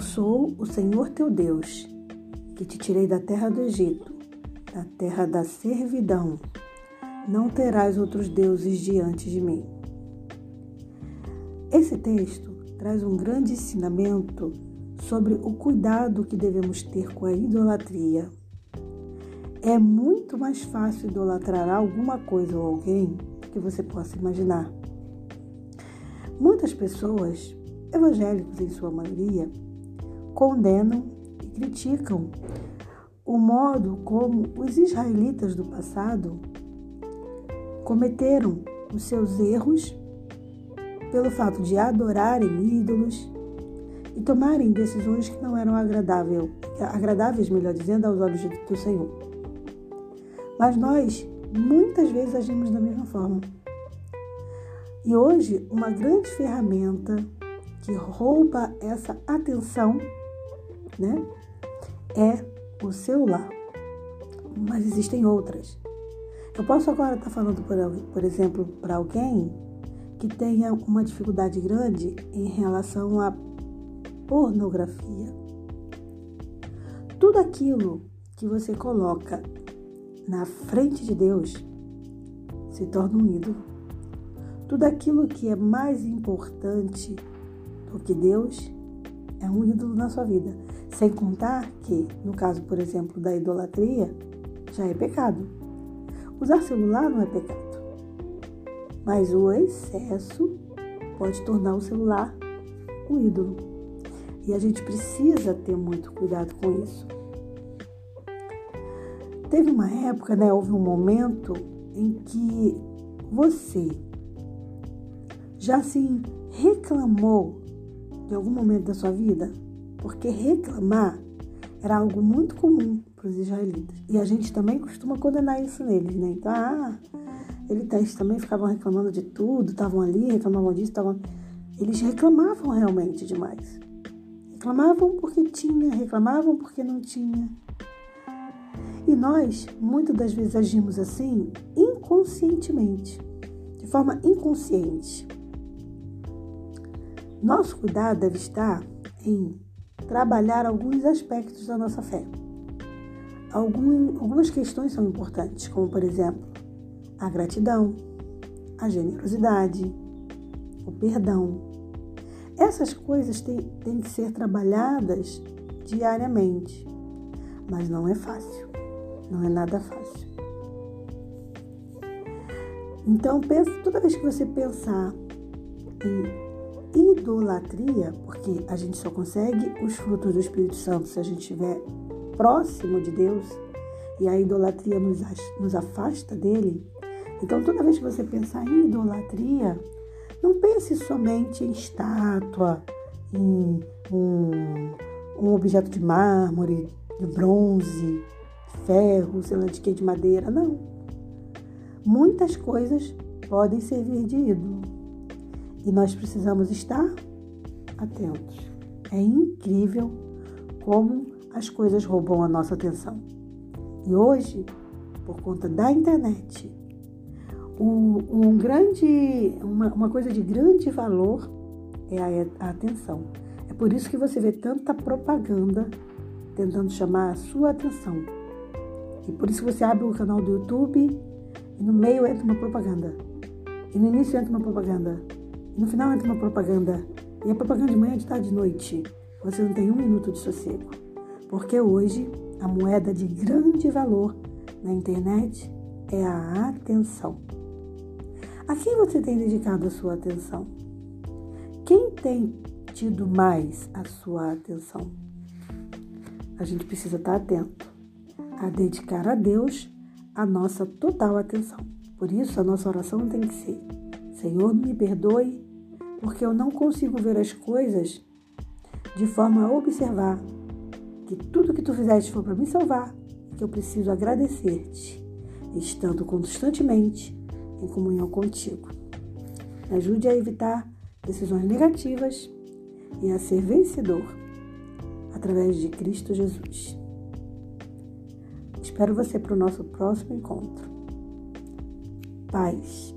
Eu sou o Senhor teu Deus, que te tirei da terra do Egito, da terra da servidão. Não terás outros deuses diante de mim. Esse texto traz um grande ensinamento sobre o cuidado que devemos ter com a idolatria. É muito mais fácil idolatrar alguma coisa ou alguém que você possa imaginar. Muitas pessoas, evangélicos em sua maioria, condenam e criticam o modo como os israelitas do passado cometeram os seus erros pelo fato de adorarem ídolos e tomarem decisões que não eram agradável, agradáveis, melhor dizendo, aos olhos do Senhor. Mas nós muitas vezes agimos da mesma forma. E hoje, uma grande ferramenta que rouba essa atenção né, é o celular. Mas existem outras. Eu posso agora estar falando, por, por exemplo, para alguém que tenha uma dificuldade grande em relação à pornografia. Tudo aquilo que você coloca na frente de Deus se torna um ídolo. Tudo aquilo que é mais importante do que Deus é um ídolo na sua vida. Sem contar que, no caso, por exemplo, da idolatria, já é pecado. Usar celular não é pecado. Mas o excesso pode tornar o celular um ídolo. E a gente precisa ter muito cuidado com isso. Teve uma época, né, houve um momento em que você já se reclamou de algum momento da sua vida? Porque reclamar era algo muito comum para os israelitas. E a gente também costuma condenar isso neles, né? Então, ah, eles também ficavam reclamando de tudo, estavam ali, reclamavam disso, estavam. Eles reclamavam realmente demais. Reclamavam porque tinha, reclamavam porque não tinha. E nós, muitas das vezes, agimos assim inconscientemente, de forma inconsciente. Nosso cuidado deve estar em trabalhar alguns aspectos da nossa fé. algumas questões são importantes, como por exemplo, a gratidão, a generosidade, o perdão. Essas coisas têm, têm que ser trabalhadas diariamente, mas não é fácil, não é nada fácil. Então, pensa, toda vez que você pensar em idolatria, porque a gente só consegue os frutos do Espírito Santo se a gente estiver próximo de Deus e a idolatria nos, nos afasta dele. Então, toda vez que você pensar em idolatria, não pense somente em estátua, em um, um objeto de mármore, de bronze, ferro, sei lá de que, de madeira. Não. Muitas coisas podem servir de ídolo. E nós precisamos estar atentos. É incrível como as coisas roubam a nossa atenção. E hoje, por conta da internet, um, um grande, uma, uma, coisa de grande valor é a, a atenção. É por isso que você vê tanta propaganda tentando chamar a sua atenção. E por isso você abre o canal do YouTube e no meio entra uma propaganda. E no início entra uma propaganda. No final entra uma propaganda. E a propaganda de manhã, de tarde, de noite. Você não tem um minuto de sossego. Porque hoje a moeda de grande valor na internet é a atenção. A quem você tem dedicado a sua atenção? Quem tem tido mais a sua atenção? A gente precisa estar atento a dedicar a Deus a nossa total atenção. Por isso, a nossa oração tem que ser: Senhor, me perdoe, porque eu não consigo ver as coisas de forma a observar que tudo que tu fizeste foi para me salvar que eu preciso agradecer-te, estando constantemente em comunhão contigo. Me ajude a evitar decisões negativas e a ser vencedor através de Cristo Jesus. Espero você para o nosso próximo encontro. Paz.